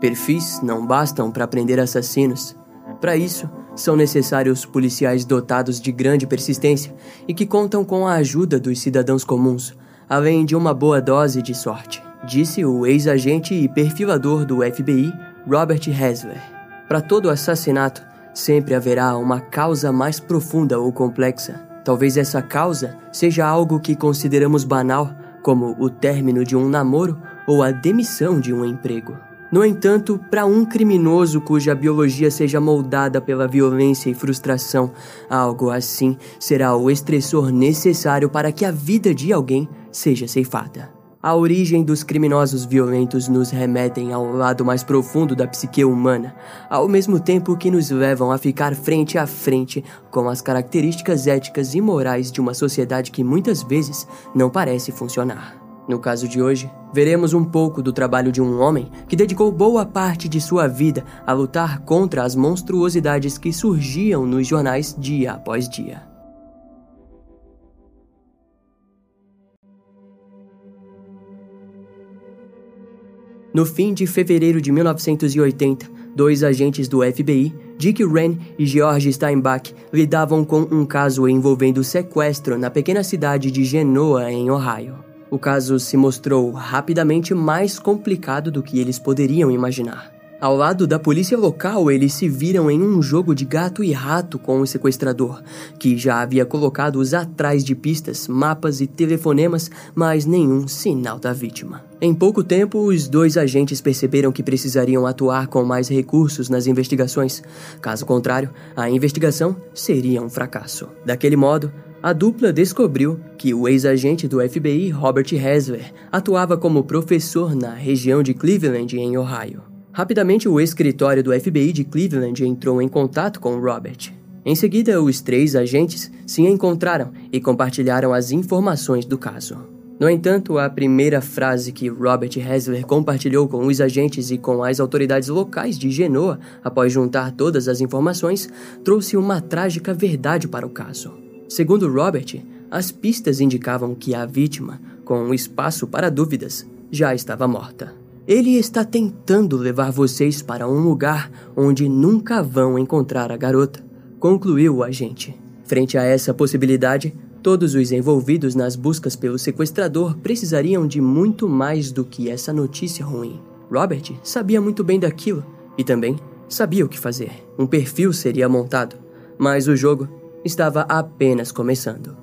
Perfis não bastam para prender assassinos. Para isso, são necessários policiais dotados de grande persistência e que contam com a ajuda dos cidadãos comuns, além de uma boa dose de sorte, disse o ex-agente e perfilador do FBI, Robert Hasler. Para todo assassinato, sempre haverá uma causa mais profunda ou complexa. Talvez essa causa seja algo que consideramos banal, como o término de um namoro ou a demissão de um emprego. No entanto, para um criminoso cuja biologia seja moldada pela violência e frustração, algo assim será o estressor necessário para que a vida de alguém seja ceifada. A origem dos criminosos violentos nos remetem ao lado mais profundo da psique humana, ao mesmo tempo que nos levam a ficar frente a frente com as características éticas e morais de uma sociedade que muitas vezes não parece funcionar. No caso de hoje, veremos um pouco do trabalho de um homem que dedicou boa parte de sua vida a lutar contra as monstruosidades que surgiam nos jornais dia após dia. No fim de fevereiro de 1980, dois agentes do FBI, Dick Wren e George Steinbach, lidavam com um caso envolvendo sequestro na pequena cidade de Genoa, em Ohio. O caso se mostrou rapidamente mais complicado do que eles poderiam imaginar. Ao lado da polícia local, eles se viram em um jogo de gato e rato com o sequestrador, que já havia colocado-os atrás de pistas, mapas e telefonemas, mas nenhum sinal da vítima. Em pouco tempo, os dois agentes perceberam que precisariam atuar com mais recursos nas investigações. Caso contrário, a investigação seria um fracasso. Daquele modo, a dupla descobriu que o ex-agente do FBI, Robert Hasler, atuava como professor na região de Cleveland, em Ohio. Rapidamente, o escritório do FBI de Cleveland entrou em contato com Robert. Em seguida, os três agentes se encontraram e compartilharam as informações do caso. No entanto, a primeira frase que Robert Hasler compartilhou com os agentes e com as autoridades locais de Genoa, após juntar todas as informações, trouxe uma trágica verdade para o caso. Segundo Robert, as pistas indicavam que a vítima, com espaço para dúvidas, já estava morta. Ele está tentando levar vocês para um lugar onde nunca vão encontrar a garota, concluiu o agente. Frente a essa possibilidade, todos os envolvidos nas buscas pelo sequestrador precisariam de muito mais do que essa notícia ruim. Robert sabia muito bem daquilo e também sabia o que fazer. Um perfil seria montado, mas o jogo estava apenas começando.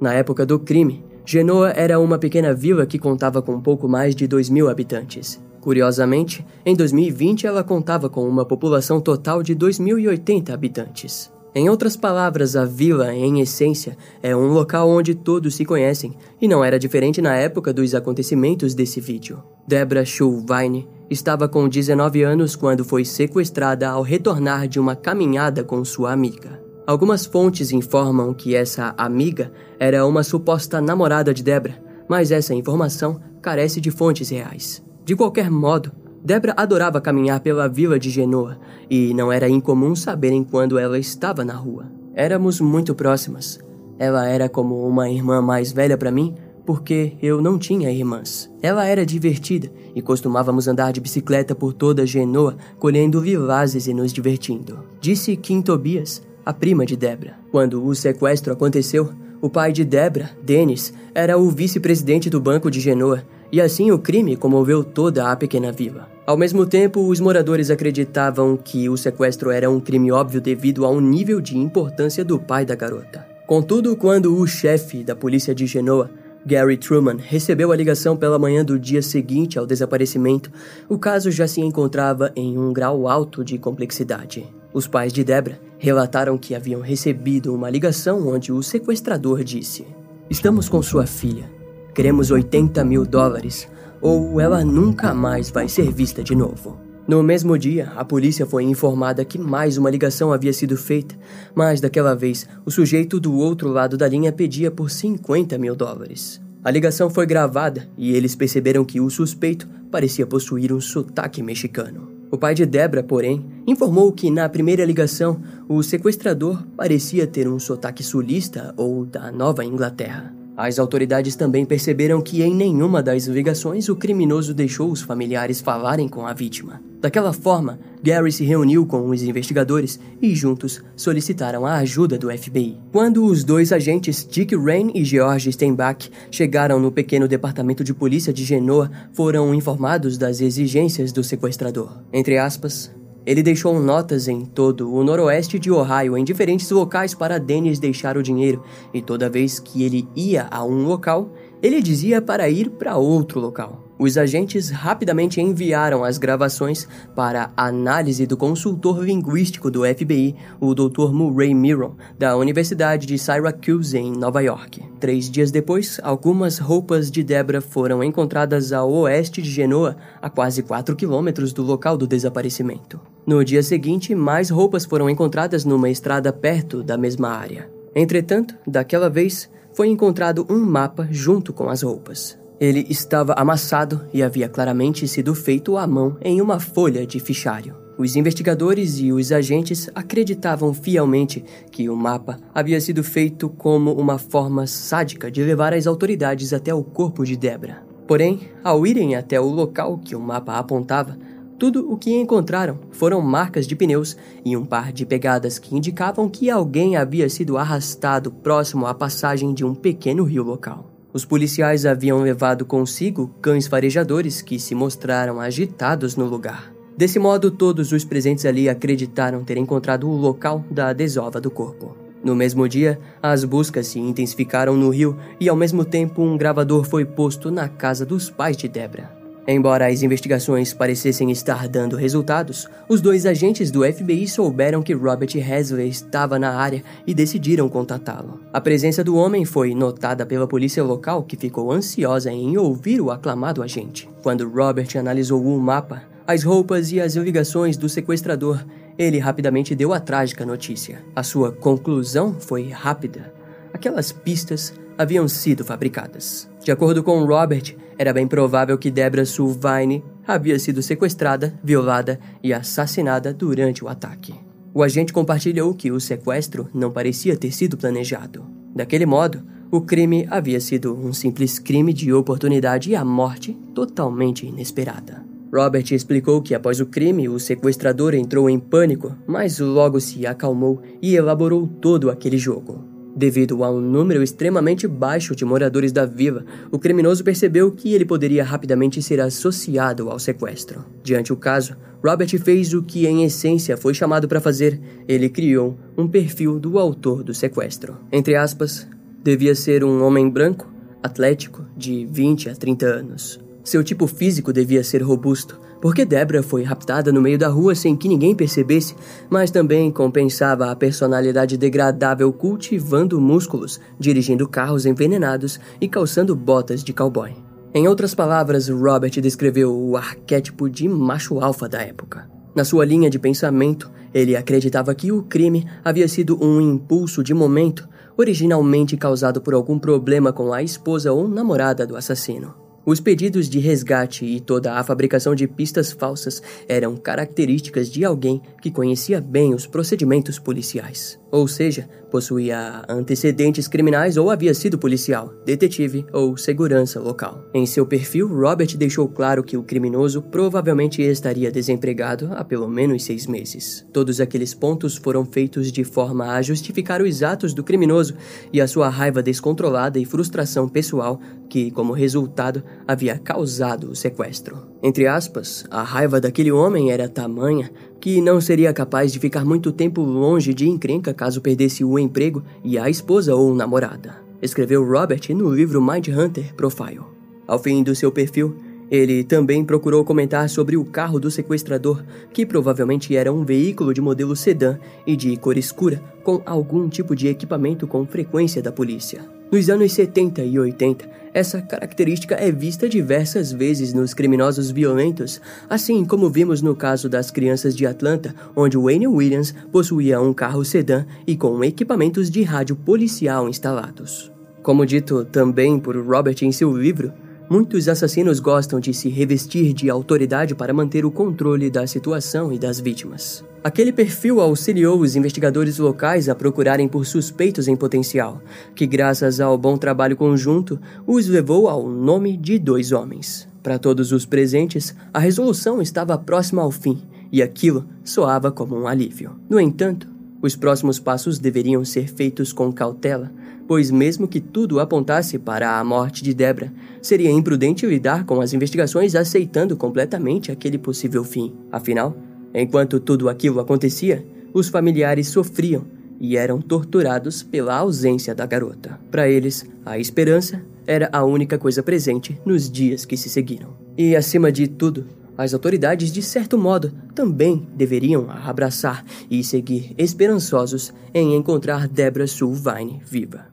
Na época do crime, Genoa era uma pequena vila que contava com pouco mais de 2 mil habitantes. Curiosamente, em 2020 ela contava com uma população total de 2.080 habitantes. Em outras palavras, a vila, em essência, é um local onde todos se conhecem, e não era diferente na época dos acontecimentos desse vídeo. Debra Schulwein estava com 19 anos quando foi sequestrada ao retornar de uma caminhada com sua amiga. Algumas fontes informam que essa amiga era uma suposta namorada de Debra, mas essa informação carece de fontes reais. De qualquer modo, Debra adorava caminhar pela vila de Genoa e não era incomum saberem quando ela estava na rua. Éramos muito próximas. Ela era como uma irmã mais velha para mim, porque eu não tinha irmãs. Ela era divertida e costumávamos andar de bicicleta por toda Genoa, colhendo vivazes e nos divertindo. Disse Kim Tobias, a prima de Debra. Quando o sequestro aconteceu, o pai de Debra, Dennis, era o vice-presidente do Banco de Genoa, e assim o crime comoveu toda a pequena vila. Ao mesmo tempo, os moradores acreditavam que o sequestro era um crime óbvio devido ao nível de importância do pai da garota. Contudo, quando o chefe da polícia de Genoa, Gary Truman, recebeu a ligação pela manhã do dia seguinte ao desaparecimento, o caso já se encontrava em um grau alto de complexidade. Os pais de Debra relataram que haviam recebido uma ligação onde o sequestrador disse: Estamos com sua filha. Queremos 80 mil dólares ou ela nunca mais vai ser vista de novo. No mesmo dia, a polícia foi informada que mais uma ligação havia sido feita, mas daquela vez o sujeito do outro lado da linha pedia por 50 mil dólares. A ligação foi gravada e eles perceberam que o suspeito parecia possuir um sotaque mexicano. O pai de Debra, porém, informou que na primeira ligação o sequestrador parecia ter um sotaque sulista ou da Nova Inglaterra. As autoridades também perceberam que em nenhuma das ligações o criminoso deixou os familiares falarem com a vítima. Daquela forma, Gary se reuniu com os investigadores e juntos solicitaram a ajuda do FBI. Quando os dois agentes Dick Rain e George Steinbach chegaram no pequeno departamento de polícia de Genoa, foram informados das exigências do sequestrador. Entre aspas, ele deixou notas em todo o noroeste de Ohio em diferentes locais para Dennis deixar o dinheiro, e toda vez que ele ia a um local, ele dizia para ir para outro local. Os agentes rapidamente enviaram as gravações para análise do consultor linguístico do FBI, o Dr. Murray Miron, da Universidade de Syracuse, em Nova York. Três dias depois, algumas roupas de Debra foram encontradas ao oeste de Genoa, a quase 4 quilômetros do local do desaparecimento. No dia seguinte, mais roupas foram encontradas numa estrada perto da mesma área. Entretanto, daquela vez, foi encontrado um mapa junto com as roupas. Ele estava amassado e havia claramente sido feito à mão em uma folha de fichário. Os investigadores e os agentes acreditavam fielmente que o mapa havia sido feito como uma forma sádica de levar as autoridades até o corpo de Debra. Porém, ao irem até o local que o mapa apontava, tudo o que encontraram foram marcas de pneus e um par de pegadas que indicavam que alguém havia sido arrastado próximo à passagem de um pequeno rio local. Os policiais haviam levado consigo cães farejadores que se mostraram agitados no lugar. Desse modo, todos os presentes ali acreditaram ter encontrado o local da desova do corpo. No mesmo dia, as buscas se intensificaram no rio e, ao mesmo tempo, um gravador foi posto na casa dos pais de Debra. Embora as investigações parecessem estar dando resultados, os dois agentes do FBI souberam que Robert Hasley estava na área e decidiram contatá-lo. A presença do homem foi notada pela polícia local, que ficou ansiosa em ouvir o aclamado agente. Quando Robert analisou o mapa, as roupas e as ligações do sequestrador, ele rapidamente deu a trágica notícia. A sua conclusão foi rápida. Aquelas pistas haviam sido fabricadas. De acordo com Robert, era bem provável que Debra Sulvine havia sido sequestrada, violada e assassinada durante o ataque. O agente compartilhou que o sequestro não parecia ter sido planejado. Daquele modo, o crime havia sido um simples crime de oportunidade e a morte totalmente inesperada. Robert explicou que após o crime, o sequestrador entrou em pânico, mas logo se acalmou e elaborou todo aquele jogo. Devido a um número extremamente baixo de moradores da vila, o criminoso percebeu que ele poderia rapidamente ser associado ao sequestro. Diante o caso, Robert fez o que em essência foi chamado para fazer. Ele criou um perfil do autor do sequestro. Entre aspas, devia ser um homem branco, atlético, de 20 a 30 anos. Seu tipo físico devia ser robusto, porque Debra foi raptada no meio da rua sem que ninguém percebesse, mas também compensava a personalidade degradável cultivando músculos, dirigindo carros envenenados e calçando botas de cowboy. Em outras palavras, Robert descreveu o arquétipo de macho alfa da época. Na sua linha de pensamento, ele acreditava que o crime havia sido um impulso de momento, originalmente causado por algum problema com a esposa ou namorada do assassino. Os pedidos de resgate e toda a fabricação de pistas falsas eram características de alguém que conhecia bem os procedimentos policiais. Ou seja, possuía antecedentes criminais ou havia sido policial, detetive ou segurança local. Em seu perfil, Robert deixou claro que o criminoso provavelmente estaria desempregado há pelo menos seis meses. Todos aqueles pontos foram feitos de forma a justificar os atos do criminoso e a sua raiva descontrolada e frustração pessoal que, como resultado, havia causado o sequestro. Entre aspas, a raiva daquele homem era tamanha que não seria capaz de ficar muito tempo longe de encrenca caso perdesse o emprego e a esposa ou namorada. Escreveu Robert no livro Mind Hunter Profile. Ao fim do seu perfil, ele também procurou comentar sobre o carro do sequestrador, que provavelmente era um veículo de modelo sedã e de cor escura, com algum tipo de equipamento com frequência da polícia. Nos anos 70 e 80, essa característica é vista diversas vezes nos criminosos violentos, assim como vimos no caso das crianças de Atlanta, onde Wayne Williams possuía um carro sedã e com equipamentos de rádio policial instalados. Como dito também por Robert em seu livro, Muitos assassinos gostam de se revestir de autoridade para manter o controle da situação e das vítimas. Aquele perfil auxiliou os investigadores locais a procurarem por suspeitos em potencial, que, graças ao bom trabalho conjunto, os levou ao nome de dois homens. Para todos os presentes, a resolução estava próxima ao fim, e aquilo soava como um alívio. No entanto, os próximos passos deveriam ser feitos com cautela, pois, mesmo que tudo apontasse para a morte de Debra, seria imprudente lidar com as investigações aceitando completamente aquele possível fim. Afinal, enquanto tudo aquilo acontecia, os familiares sofriam e eram torturados pela ausência da garota. Para eles, a esperança era a única coisa presente nos dias que se seguiram. E, acima de tudo, as autoridades, de certo modo, também deveriam abraçar e seguir esperançosos em encontrar Debra Sulvine viva.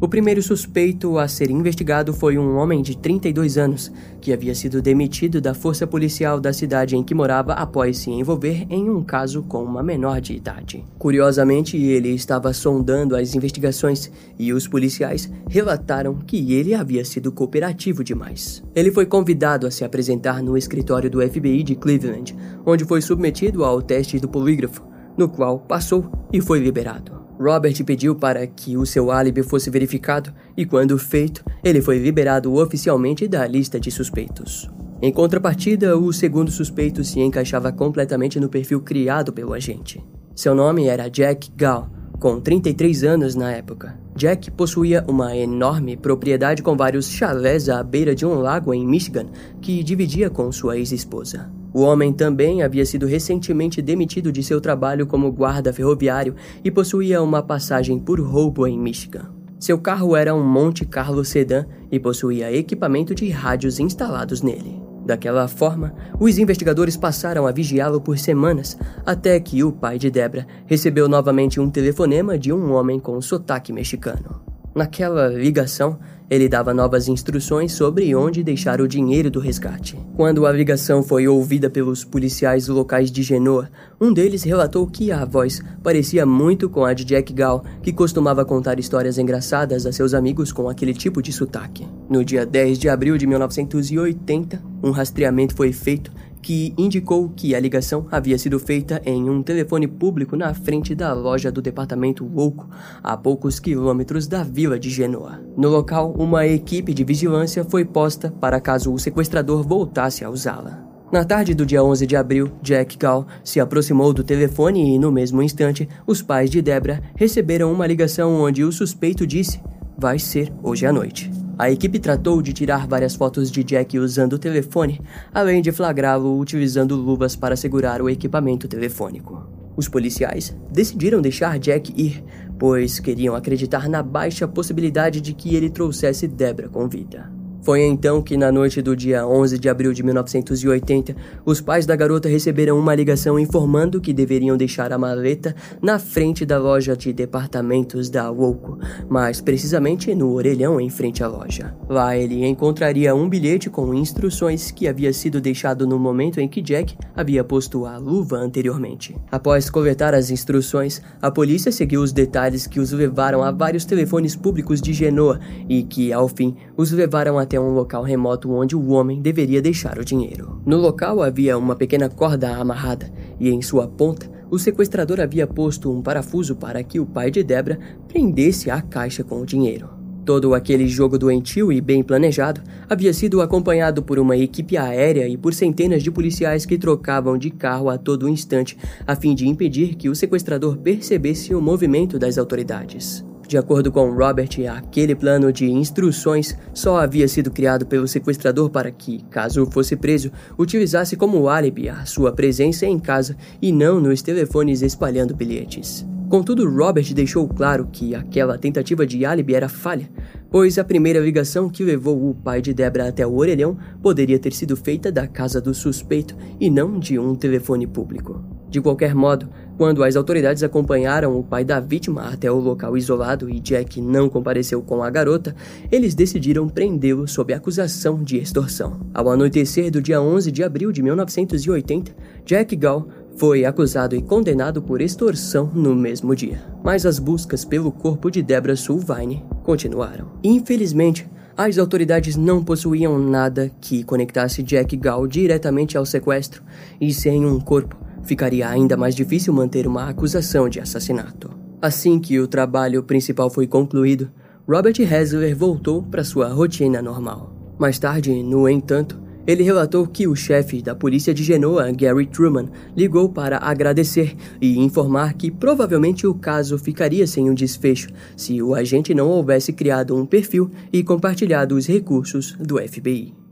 O primeiro suspeito a ser investigado foi um homem de 32 anos, que havia sido demitido da força policial da cidade em que morava após se envolver em um caso com uma menor de idade. Curiosamente, ele estava sondando as investigações e os policiais relataram que ele havia sido cooperativo demais. Ele foi convidado a se apresentar no escritório do FBI de Cleveland, onde foi submetido ao teste do polígrafo, no qual passou e foi liberado. Robert pediu para que o seu álibi fosse verificado e, quando feito, ele foi liberado oficialmente da lista de suspeitos. Em contrapartida, o segundo suspeito se encaixava completamente no perfil criado pelo agente. Seu nome era Jack Gall, com 33 anos na época. Jack possuía uma enorme propriedade com vários chalés à beira de um lago em Michigan que dividia com sua ex-esposa. O homem também havia sido recentemente demitido de seu trabalho como guarda ferroviário e possuía uma passagem por roubo em Michigan. Seu carro era um Monte Carlo sedã e possuía equipamento de rádios instalados nele. Daquela forma, os investigadores passaram a vigiá-lo por semanas, até que o pai de Debra recebeu novamente um telefonema de um homem com sotaque mexicano. Naquela ligação, ele dava novas instruções sobre onde deixar o dinheiro do resgate. Quando a ligação foi ouvida pelos policiais locais de Genoa, um deles relatou que a voz parecia muito com a de Jack Gall, que costumava contar histórias engraçadas a seus amigos com aquele tipo de sotaque. No dia 10 de abril de 1980, um rastreamento foi feito que indicou que a ligação havia sido feita em um telefone público na frente da loja do departamento Louco, a poucos quilômetros da vila de Genoa. No local, uma equipe de vigilância foi posta para caso o sequestrador voltasse a usá-la. Na tarde do dia 11 de abril, Jack Gall se aproximou do telefone e, no mesmo instante, os pais de Debra receberam uma ligação onde o suspeito disse: Vai ser hoje à noite. A equipe tratou de tirar várias fotos de Jack usando o telefone, além de flagrá-lo utilizando luvas para segurar o equipamento telefônico. Os policiais decidiram deixar Jack ir, pois queriam acreditar na baixa possibilidade de que ele trouxesse Debra com vida. Foi então que, na noite do dia 11 de abril de 1980, os pais da garota receberam uma ligação informando que deveriam deixar a maleta na frente da loja de departamentos da Woco, mais precisamente no orelhão em frente à loja. Lá ele encontraria um bilhete com instruções que havia sido deixado no momento em que Jack havia posto a luva anteriormente. Após coletar as instruções, a polícia seguiu os detalhes que os levaram a vários telefones públicos de Genoa e que, ao fim, os levaram até um local remoto onde o homem deveria deixar o dinheiro. No local havia uma pequena corda amarrada e em sua ponta o sequestrador havia posto um parafuso para que o pai de Debra prendesse a caixa com o dinheiro. Todo aquele jogo doentio e bem planejado havia sido acompanhado por uma equipe aérea e por centenas de policiais que trocavam de carro a todo instante a fim de impedir que o sequestrador percebesse o movimento das autoridades. De acordo com Robert, aquele plano de instruções só havia sido criado pelo sequestrador para que, caso fosse preso, utilizasse como álibi a sua presença em casa e não nos telefones espalhando bilhetes. Contudo, Robert deixou claro que aquela tentativa de álibi era falha, pois a primeira ligação que levou o pai de Debra até o orelhão poderia ter sido feita da casa do suspeito e não de um telefone público. De qualquer modo, quando as autoridades acompanharam o pai da vítima até o local isolado e Jack não compareceu com a garota, eles decidiram prendê-lo sob acusação de extorsão. Ao anoitecer do dia 11 de abril de 1980, Jack Gall foi acusado e condenado por extorsão no mesmo dia. Mas as buscas pelo corpo de Deborah Sulvine continuaram. Infelizmente, as autoridades não possuíam nada que conectasse Jack Gall diretamente ao sequestro, e sem um corpo, ficaria ainda mais difícil manter uma acusação de assassinato. Assim que o trabalho principal foi concluído, Robert Hessler voltou para sua rotina normal. Mais tarde, no entanto, ele relatou que o chefe da polícia de Genoa, Gary Truman, ligou para agradecer e informar que provavelmente o caso ficaria sem um desfecho se o agente não houvesse criado um perfil e compartilhado os recursos do FBI.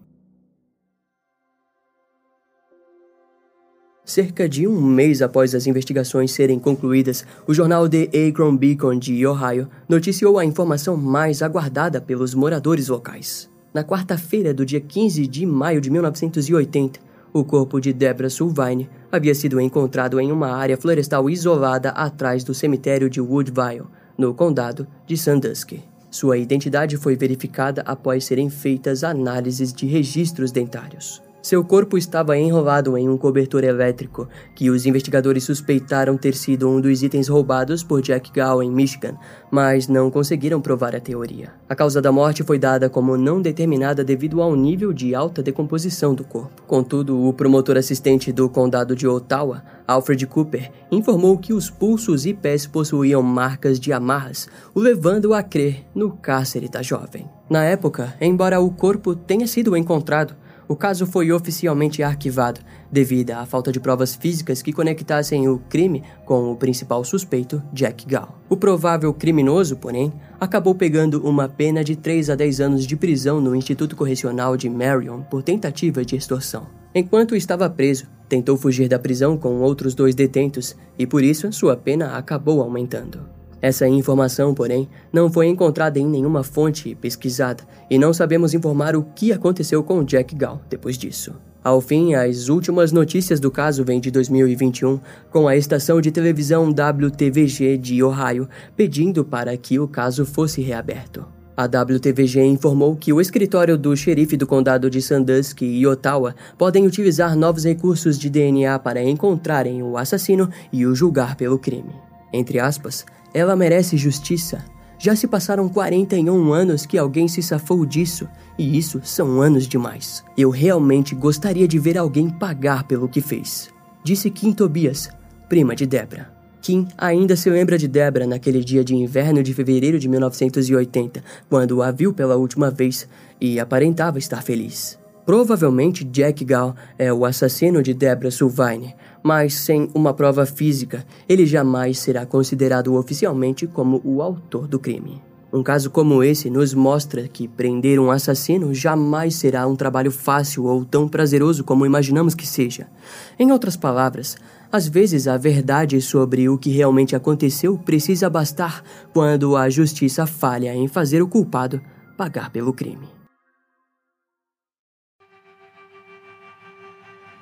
Cerca de um mês após as investigações serem concluídas, o jornal The Akron Beacon de Ohio noticiou a informação mais aguardada pelos moradores locais. Na quarta-feira do dia 15 de maio de 1980, o corpo de Deborah Sulvine havia sido encontrado em uma área florestal isolada atrás do cemitério de Woodville, no condado de Sandusky. Sua identidade foi verificada após serem feitas análises de registros dentários. Seu corpo estava enrolado em um cobertor elétrico, que os investigadores suspeitaram ter sido um dos itens roubados por Jack Gall em Michigan, mas não conseguiram provar a teoria. A causa da morte foi dada como não determinada devido ao nível de alta decomposição do corpo. Contudo, o promotor assistente do condado de Ottawa, Alfred Cooper, informou que os pulsos e pés possuíam marcas de amarras, o levando a crer no cárcere da jovem. Na época, embora o corpo tenha sido encontrado, o caso foi oficialmente arquivado devido à falta de provas físicas que conectassem o crime com o principal suspeito, Jack Gall. O provável criminoso, porém, acabou pegando uma pena de 3 a 10 anos de prisão no Instituto Correcional de Marion por tentativa de extorsão. Enquanto estava preso, tentou fugir da prisão com outros dois detentos e por isso sua pena acabou aumentando. Essa informação, porém, não foi encontrada em nenhuma fonte pesquisada e não sabemos informar o que aconteceu com Jack Gall depois disso. Ao fim, as últimas notícias do caso vêm de 2021, com a estação de televisão WTVG de Ohio pedindo para que o caso fosse reaberto. A WTVG informou que o escritório do xerife do condado de Sandusky e Ottawa podem utilizar novos recursos de DNA para encontrarem o assassino e o julgar pelo crime. Entre aspas, ela merece justiça. Já se passaram 41 anos que alguém se safou disso, e isso são anos demais. Eu realmente gostaria de ver alguém pagar pelo que fez. Disse Kim Tobias, prima de Debra. Kim ainda se lembra de Debra naquele dia de inverno de fevereiro de 1980, quando a viu pela última vez e aparentava estar feliz. Provavelmente Jack Gall é o assassino de Debra Sulvine, mas sem uma prova física, ele jamais será considerado oficialmente como o autor do crime. Um caso como esse nos mostra que prender um assassino jamais será um trabalho fácil ou tão prazeroso como imaginamos que seja. Em outras palavras, às vezes a verdade sobre o que realmente aconteceu precisa bastar quando a justiça falha em fazer o culpado pagar pelo crime.